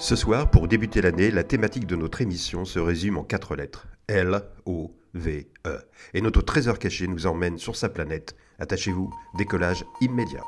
Ce soir, pour débuter l'année, la thématique de notre émission se résume en quatre lettres. L, O, V, E. Et notre trésor caché nous emmène sur sa planète. Attachez-vous, décollage immédiat.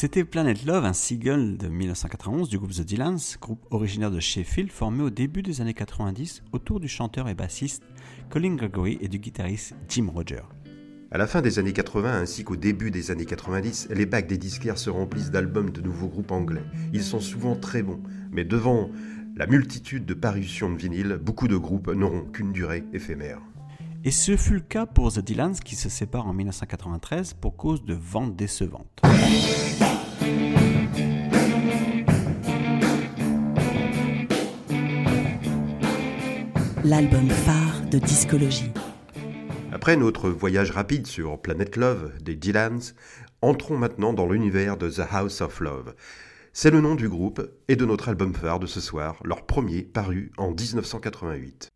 C'était Planet Love, un single de 1991 du groupe The Dylans, groupe originaire de Sheffield formé au début des années 90 autour du chanteur et bassiste Colin Gregory et du guitariste Jim Roger. À la fin des années 80 ainsi qu'au début des années 90, les bacs des disquaires se remplissent d'albums de nouveaux groupes anglais. Ils sont souvent très bons, mais devant la multitude de parutions de vinyle, beaucoup de groupes n'auront qu'une durée éphémère. Et ce fut le cas pour The Dylans qui se sépare en 1993 pour cause de ventes décevantes. L'album phare de discologie. Après notre voyage rapide sur Planet Love des Dylans, entrons maintenant dans l'univers de The House of Love. C'est le nom du groupe et de notre album phare de ce soir, leur premier paru en 1988.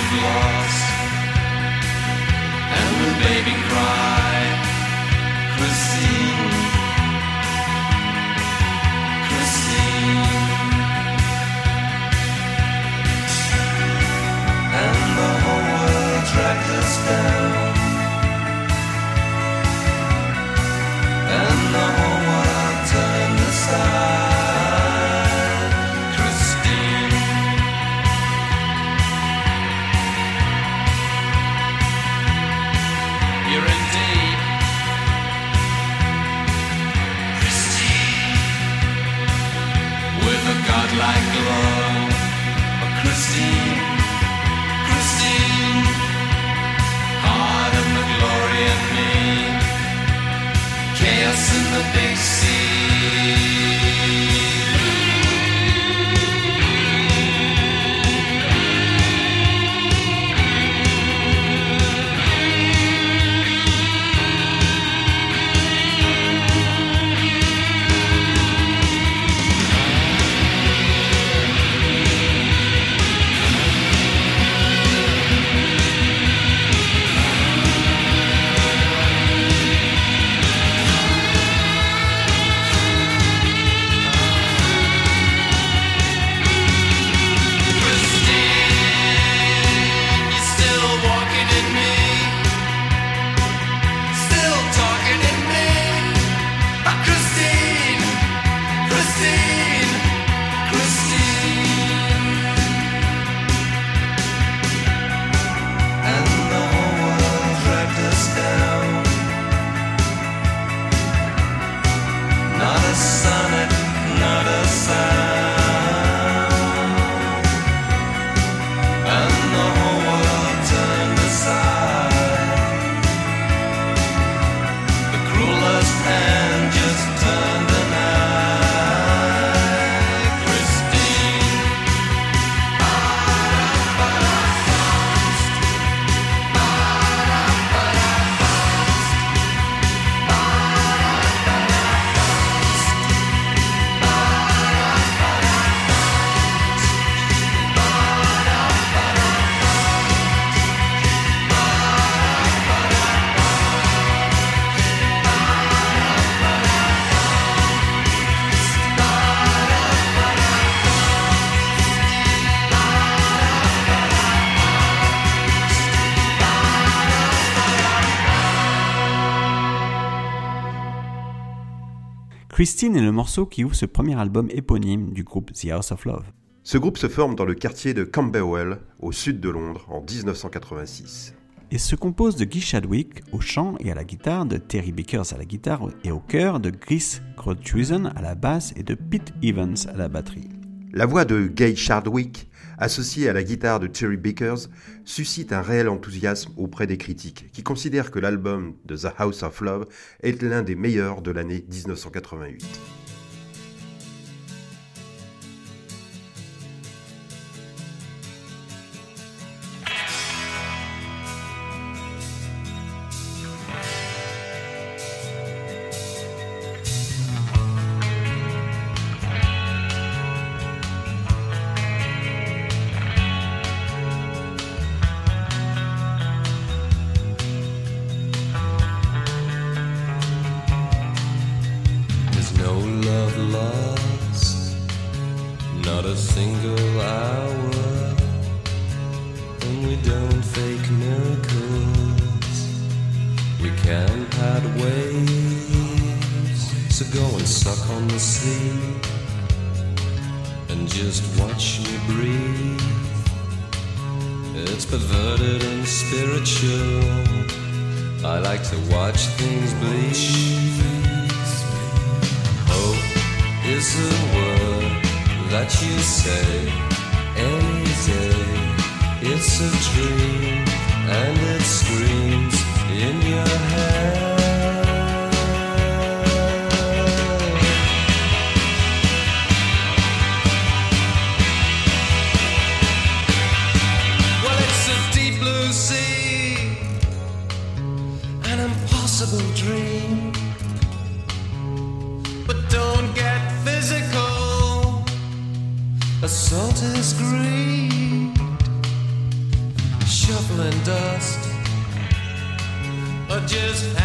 Of loss. And the baby cry, Christine, Christine. And the whole world dragged us down. Christine est le morceau qui ouvre ce premier album éponyme du groupe The House of Love. Ce groupe se forme dans le quartier de Camberwell, au sud de Londres, en 1986. et se compose de Guy Chadwick au chant et à la guitare, de Terry Bickers à la guitare et au chœur, de Chris Grothusen à la basse et de Pete Evans à la batterie. La voix de Gay Chadwick, associée à la guitare de Terry Bickers, suscite un réel enthousiasme auprès des critiques, qui considèrent que l'album de The House of Love est l'un des meilleurs de l'année 1988. possible dream. But don't get physical. Assault is greed. Shuffling dust. Or just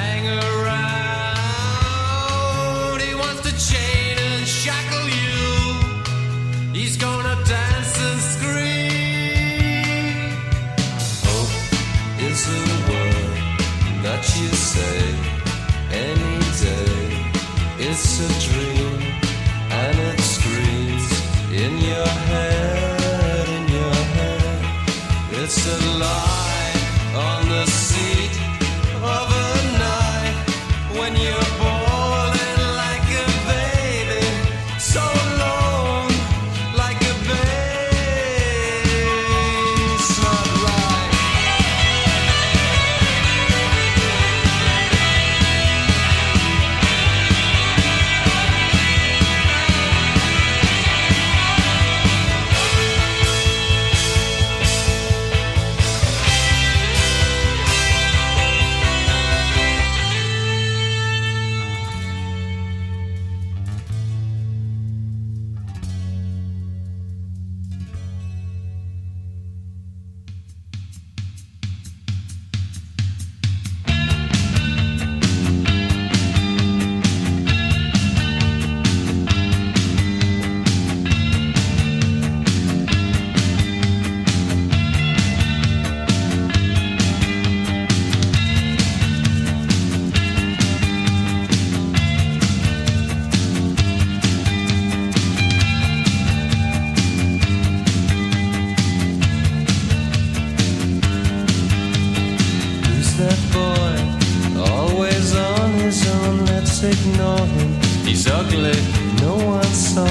ugly no one saw.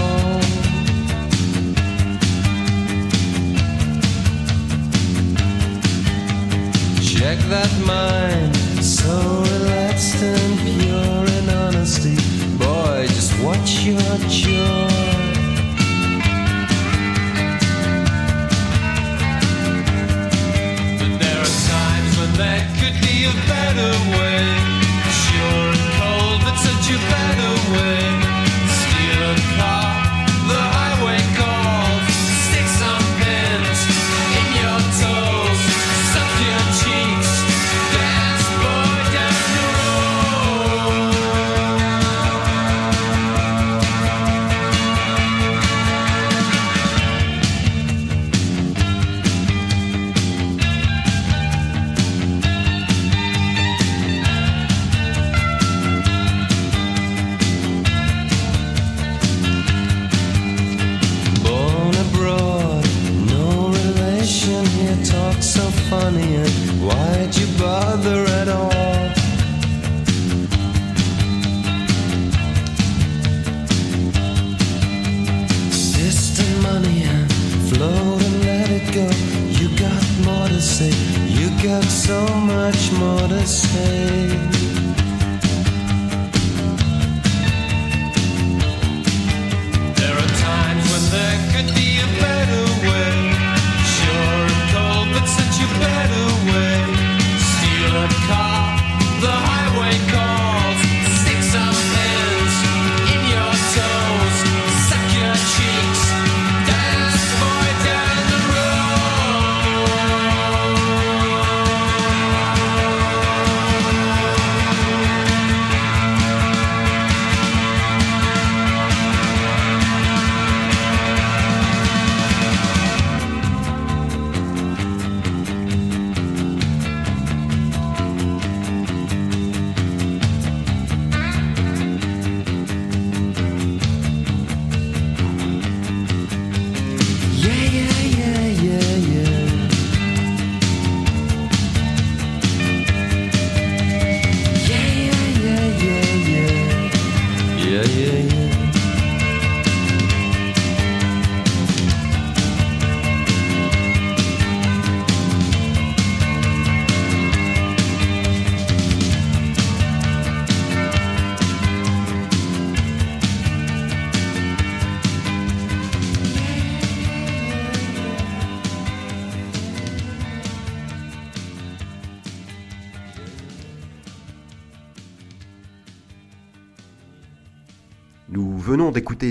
Check that mind.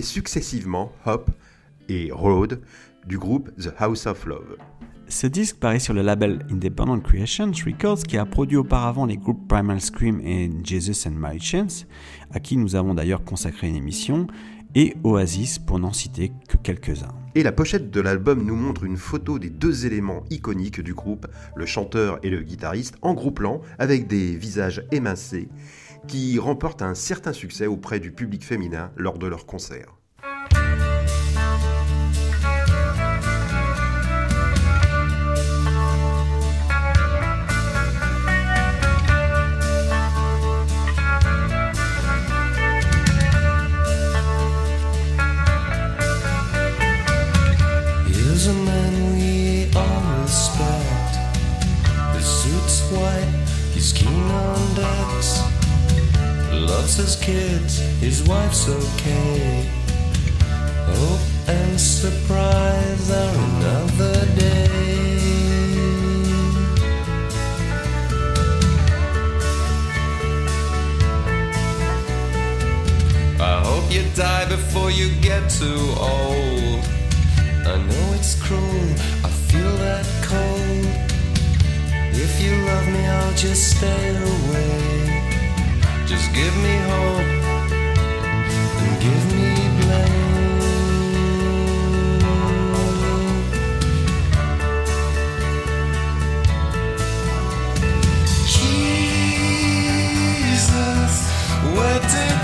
Successivement Hop et Road du groupe The House of Love. Ce disque paraît sur le label Independent Creations Records qui a produit auparavant les groupes Primal Scream et Jesus and Mary Chance, à qui nous avons d'ailleurs consacré une émission, et Oasis pour n'en citer que quelques-uns. Et la pochette de l'album nous montre une photo des deux éléments iconiques du groupe, le chanteur et le guitariste, en gros plan, avec des visages émincés, qui remportent un certain succès auprès du public féminin lors de leurs concerts. Kids, his wife's okay. Hope and surprise are another day. I hope you die before you get too old. I know it's cruel, I feel that cold. If you love me, I'll just stay away. Just give me hope and give me blame. Jesus, where did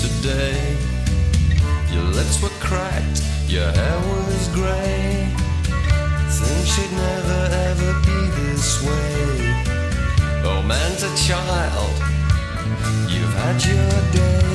today. Your lips were cracked, your hair was gray. Think she'd never ever be this way. Oh, man's a child, you've had your day.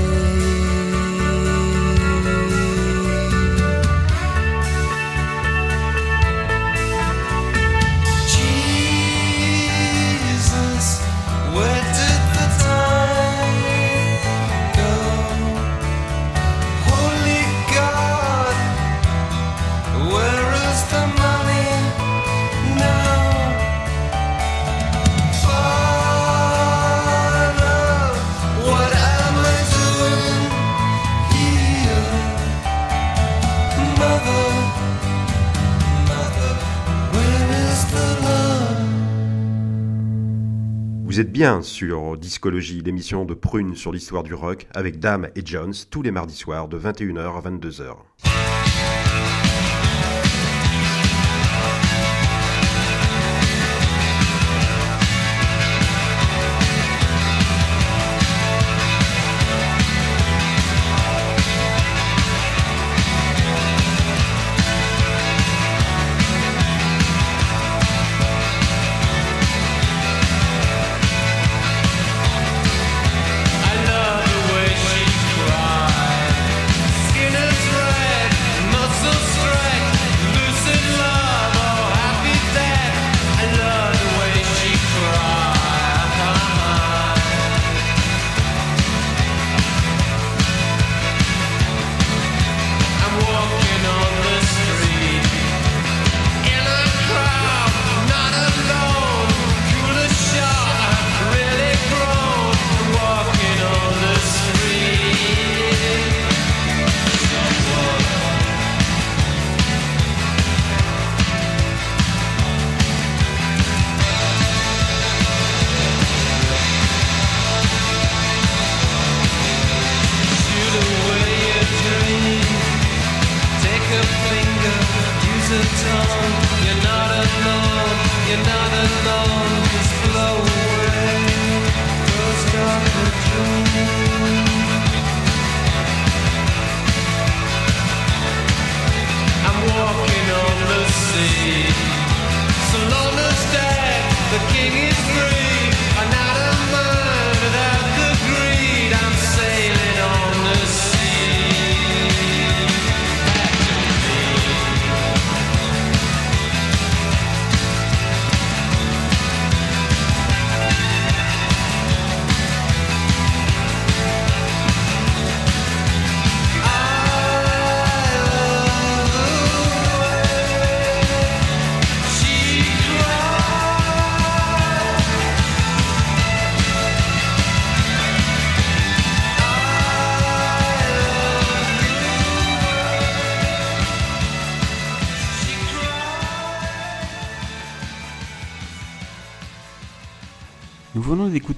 Vous êtes bien sur Discologie, l'émission de Prune sur l'histoire du rock, avec Dame et Jones, tous les mardis soirs de 21h à 22h.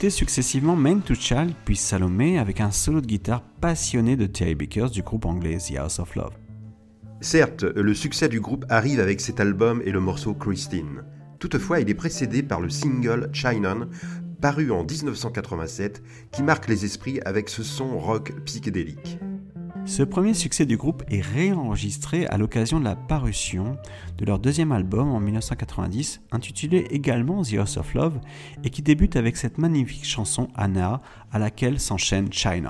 Successivement Main to Child puis Salomé avec un solo de guitare passionné de Terry Bickers du groupe anglais The House of Love. Certes, le succès du groupe arrive avec cet album et le morceau Christine. Toutefois, il est précédé par le single Chinon, paru en 1987, qui marque les esprits avec ce son rock psychédélique. Ce premier succès du groupe est réenregistré à l'occasion de la parution de leur deuxième album en 1990, intitulé également The House of Love, et qui débute avec cette magnifique chanson Anna, à laquelle s'enchaîne Shine.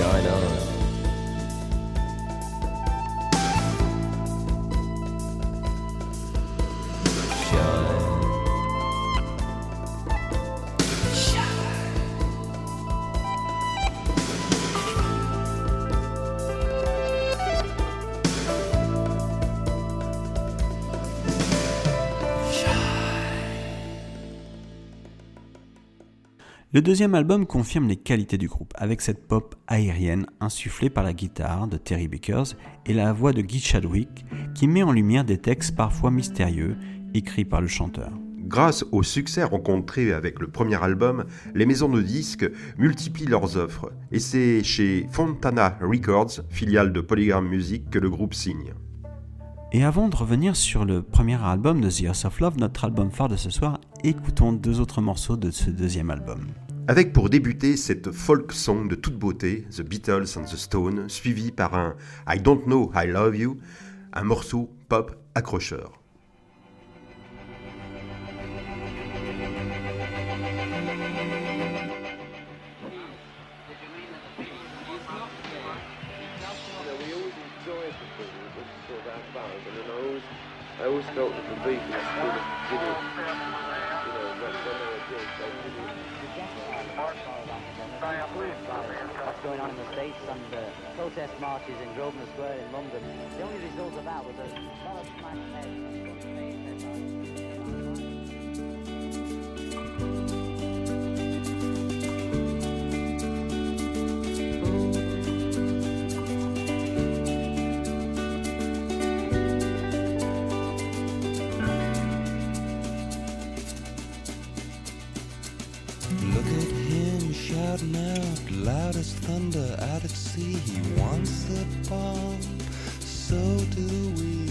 Shine on. Le deuxième album confirme les qualités du groupe, avec cette pop aérienne insufflée par la guitare de Terry Bickers et la voix de Guy Chadwick, qui met en lumière des textes parfois mystérieux écrits par le chanteur. Grâce au succès rencontré avec le premier album, les maisons de disques multiplient leurs offres, et c'est chez Fontana Records, filiale de Polygram Music, que le groupe signe. Et avant de revenir sur le premier album de The Earth of Love, notre album phare de ce soir, écoutons deux autres morceaux de ce deuxième album. Avec pour débuter cette folk song de toute beauté, The Beatles and the Stones, suivi par un I Don't Know I Love You, un morceau pop accrocheur. Marches in Grosvenor Square in London. The only result of that was a shouting out loud as thunder out at sea. He wants a bomb, so do we.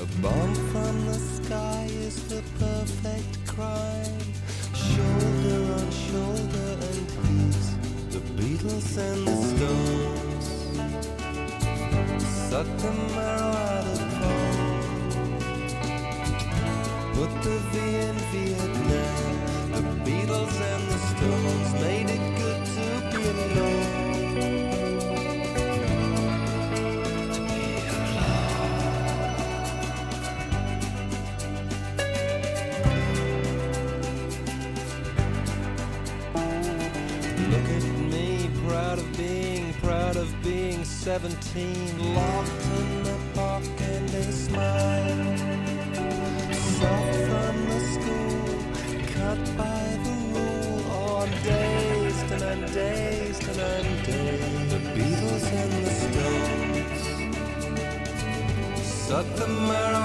A bomb from the sky is the perfect crime. Shoulder on shoulder and beat the Beatles and the Stones. Suck the marrow out of bone. Put the V in Vietnam, the Beatles and the Look at me, proud of being, proud of being 17, locked in But the mirror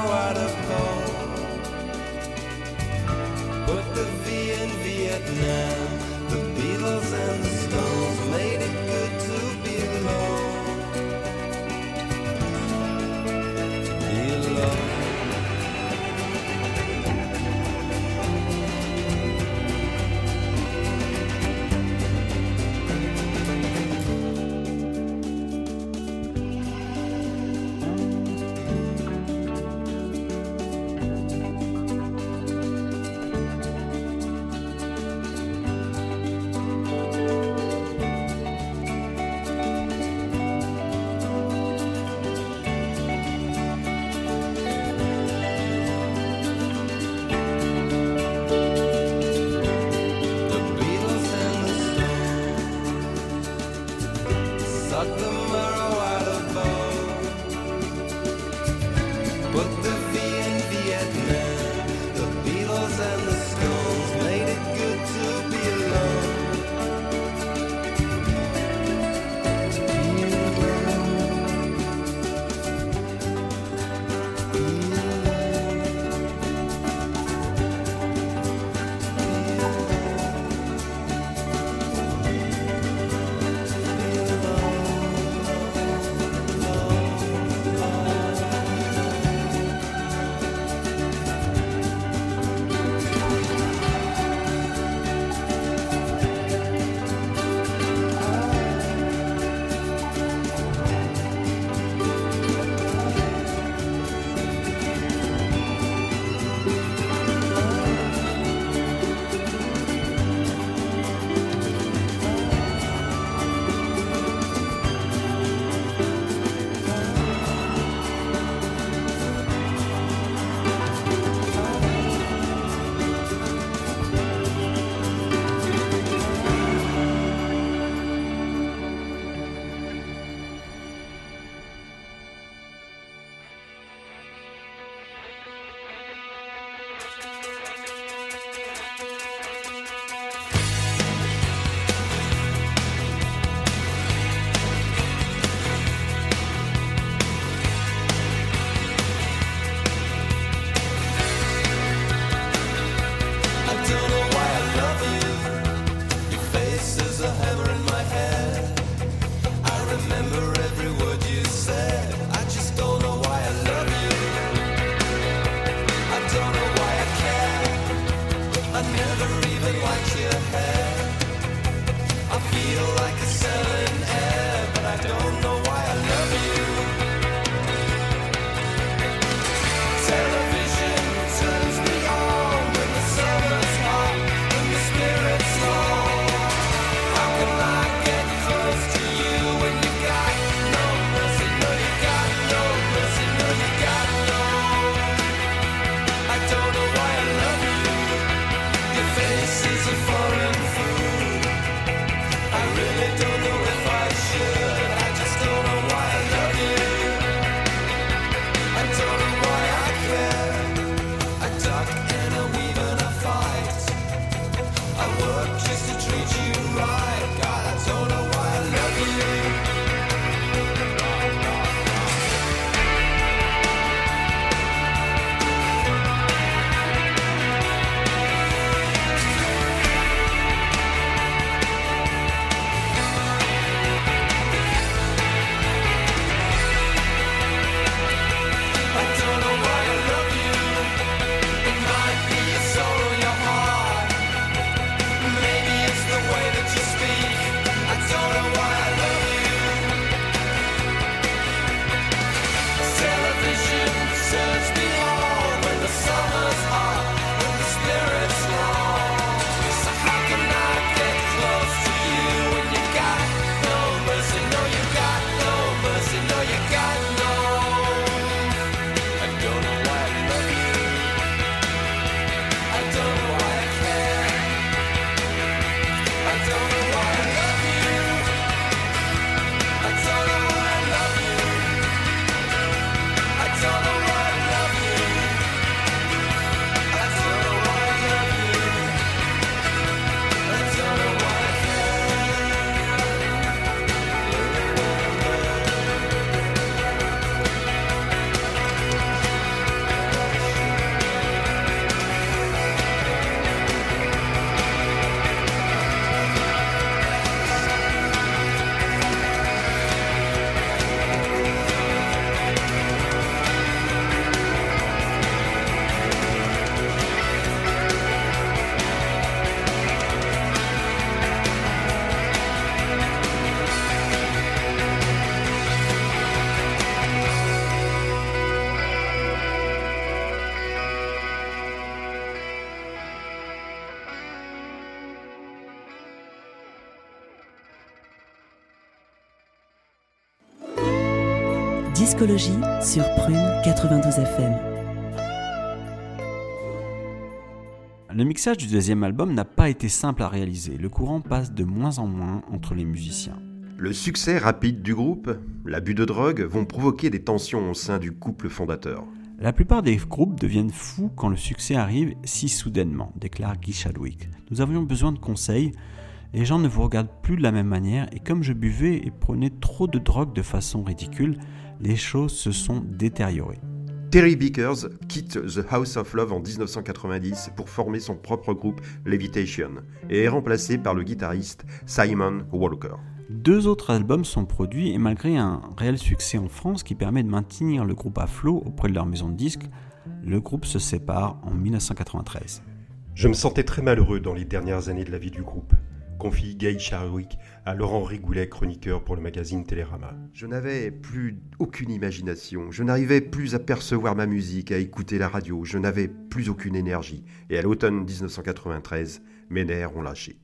Discologie sur Prune 92 FM. Le mixage du deuxième album n'a pas été simple à réaliser. Le courant passe de moins en moins entre les musiciens. Le succès rapide du groupe, l'abus de drogue vont provoquer des tensions au sein du couple fondateur. La plupart des groupes deviennent fous quand le succès arrive si soudainement, déclare Guy Chadwick. Nous avions besoin de conseils. Les gens ne vous regardent plus de la même manière et comme je buvais et prenais trop de drogue de façon ridicule, les choses se sont détériorées. Terry Vickers quitte The House of Love en 1990 pour former son propre groupe Levitation et est remplacé par le guitariste Simon Walker. Deux autres albums sont produits et malgré un réel succès en France qui permet de maintenir le groupe à flot auprès de leur maison de disques, le groupe se sépare en 1993. Je me sentais très malheureux dans les dernières années de la vie du groupe, confie Guy Charwick à Laurent Rigoulet, chroniqueur pour le magazine Télérama. Je n'avais plus aucune imagination, je n'arrivais plus à percevoir ma musique, à écouter la radio, je n'avais plus aucune énergie. Et à l'automne 1993, mes nerfs ont lâché.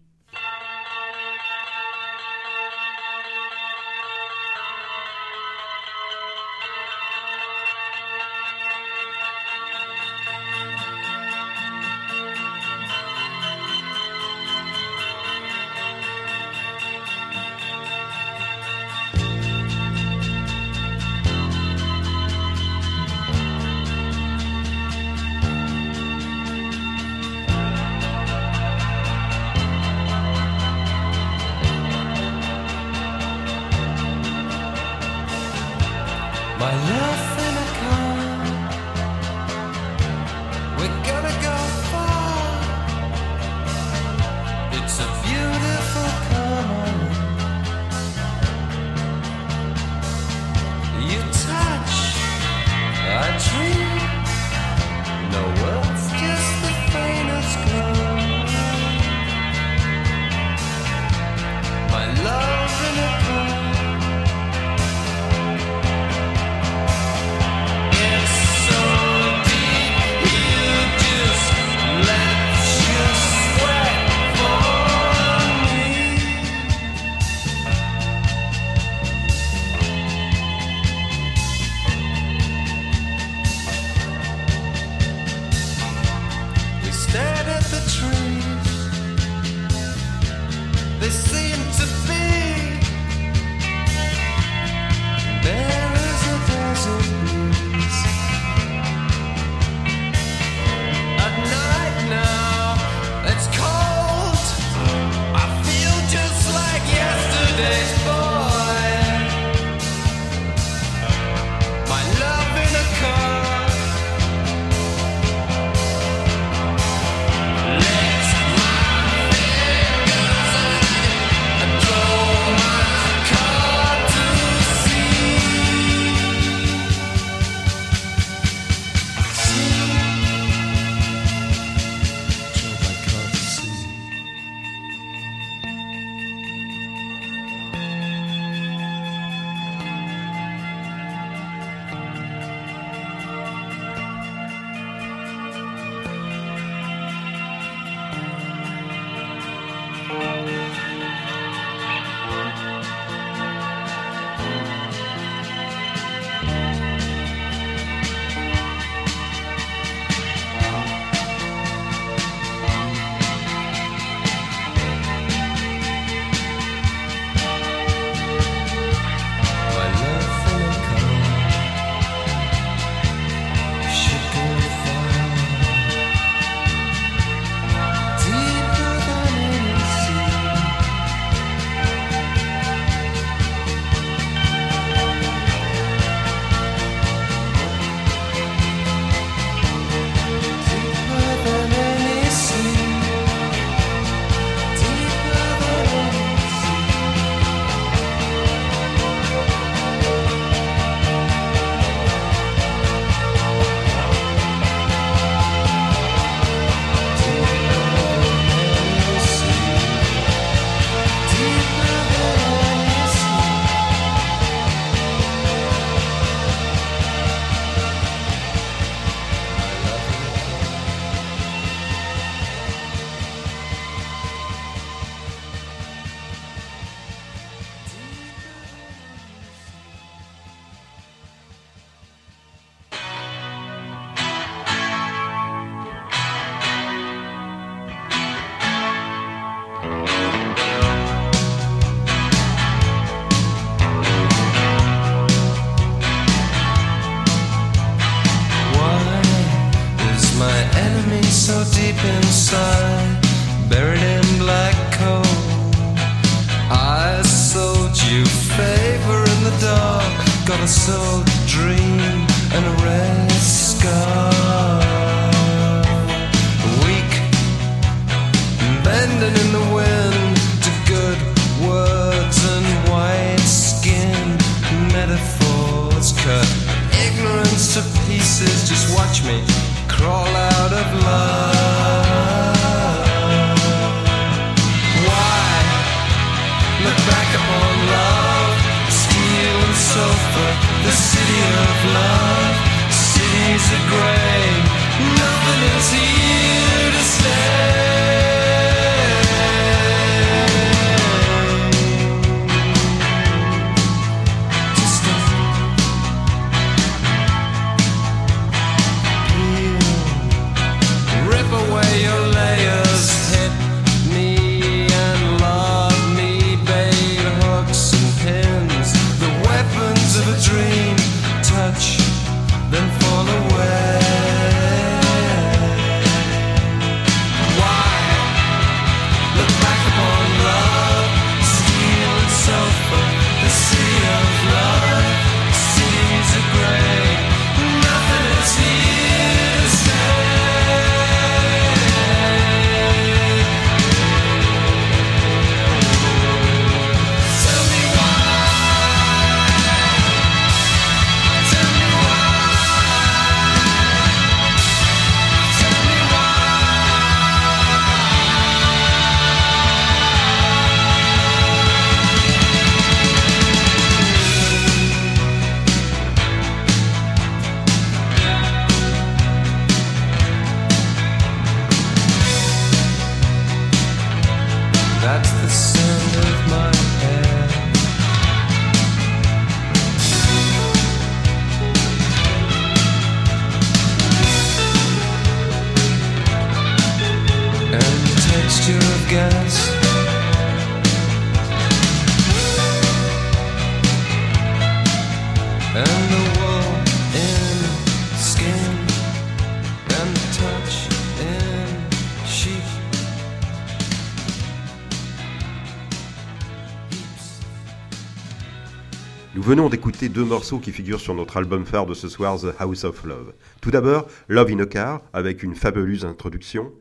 Deux morceaux qui figurent sur notre album phare de ce soir, The House of Love. Tout d'abord, Love in a Car, avec une fabuleuse introduction,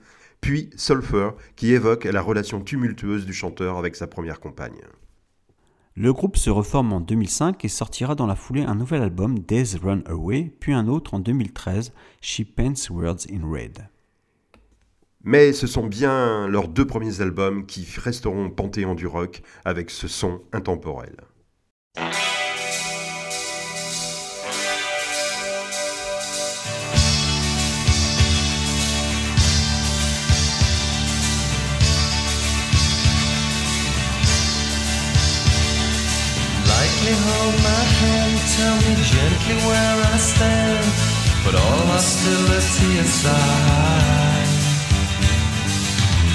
puis Sulfur, qui évoque la relation tumultueuse du chanteur avec sa première compagne. Le groupe se reforme en 2005 et sortira dans la foulée un nouvel album, Days Run Away, puis un autre en 2013, She Paints Words in Red. Mais ce sont bien leurs deux premiers albums qui resteront au panthéon du rock avec ce son intemporel. Hold my hand, tell me gently where I stand. Put all hostility aside.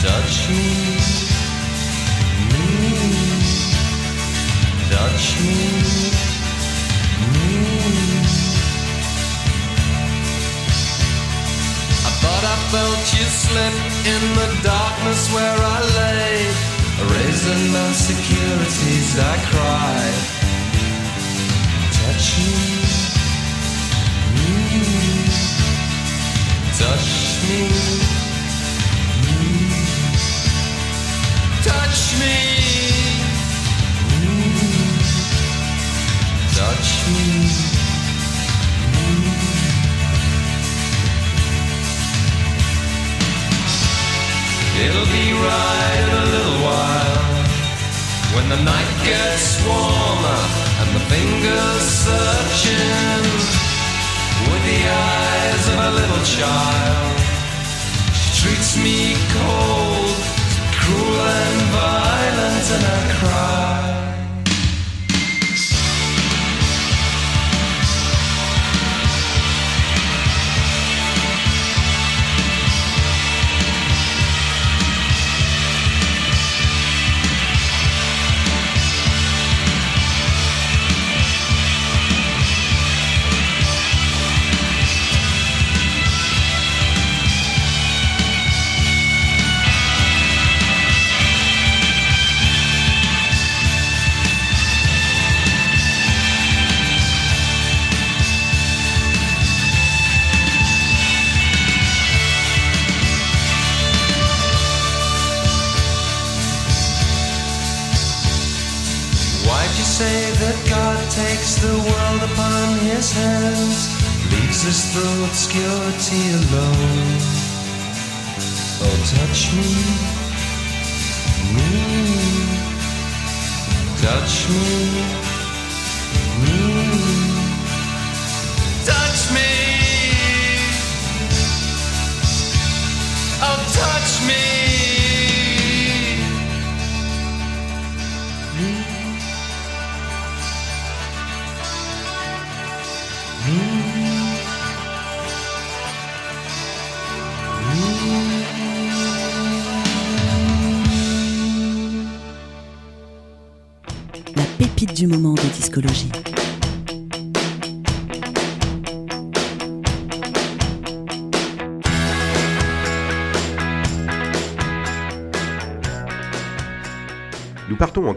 Touch me, me, touch me, me. I thought I felt you slip in the darkness where I lay. Raising my securities, I cried. Touch me, me, touch me, me, touch me, me, touch me. It'll be right in a little while when the night gets warmer and the fingers searching with the eyes of a little child. She treats me cold, cruel and violent,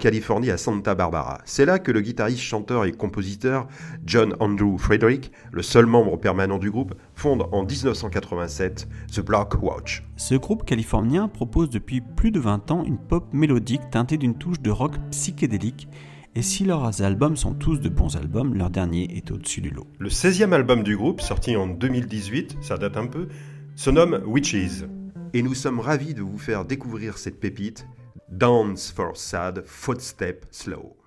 Californie à Santa Barbara. C'est là que le guitariste, chanteur et compositeur John Andrew Frederick, le seul membre permanent du groupe, fonde en 1987 The Block Watch. Ce groupe californien propose depuis plus de 20 ans une pop mélodique teintée d'une touche de rock psychédélique, et si leurs albums sont tous de bons albums, leur dernier est au-dessus du lot. Le 16e album du groupe, sorti en 2018, ça date un peu, se nomme Witches. Et nous sommes ravis de vous faire découvrir cette pépite, Dance for Sad, Footstep Slow.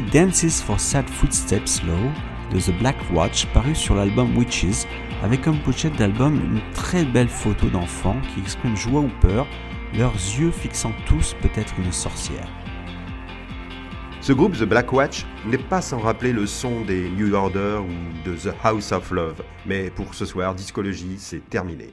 Dances for Sad Footsteps Low de The Black Watch paru sur l'album Witches avec comme pochette d'album une très belle photo d'enfants qui expriment joie ou peur, leurs yeux fixant tous peut-être une sorcière. Ce groupe The Black Watch n'est pas sans rappeler le son des New Order ou de The House of Love, mais pour ce soir, Discologie, c'est terminé.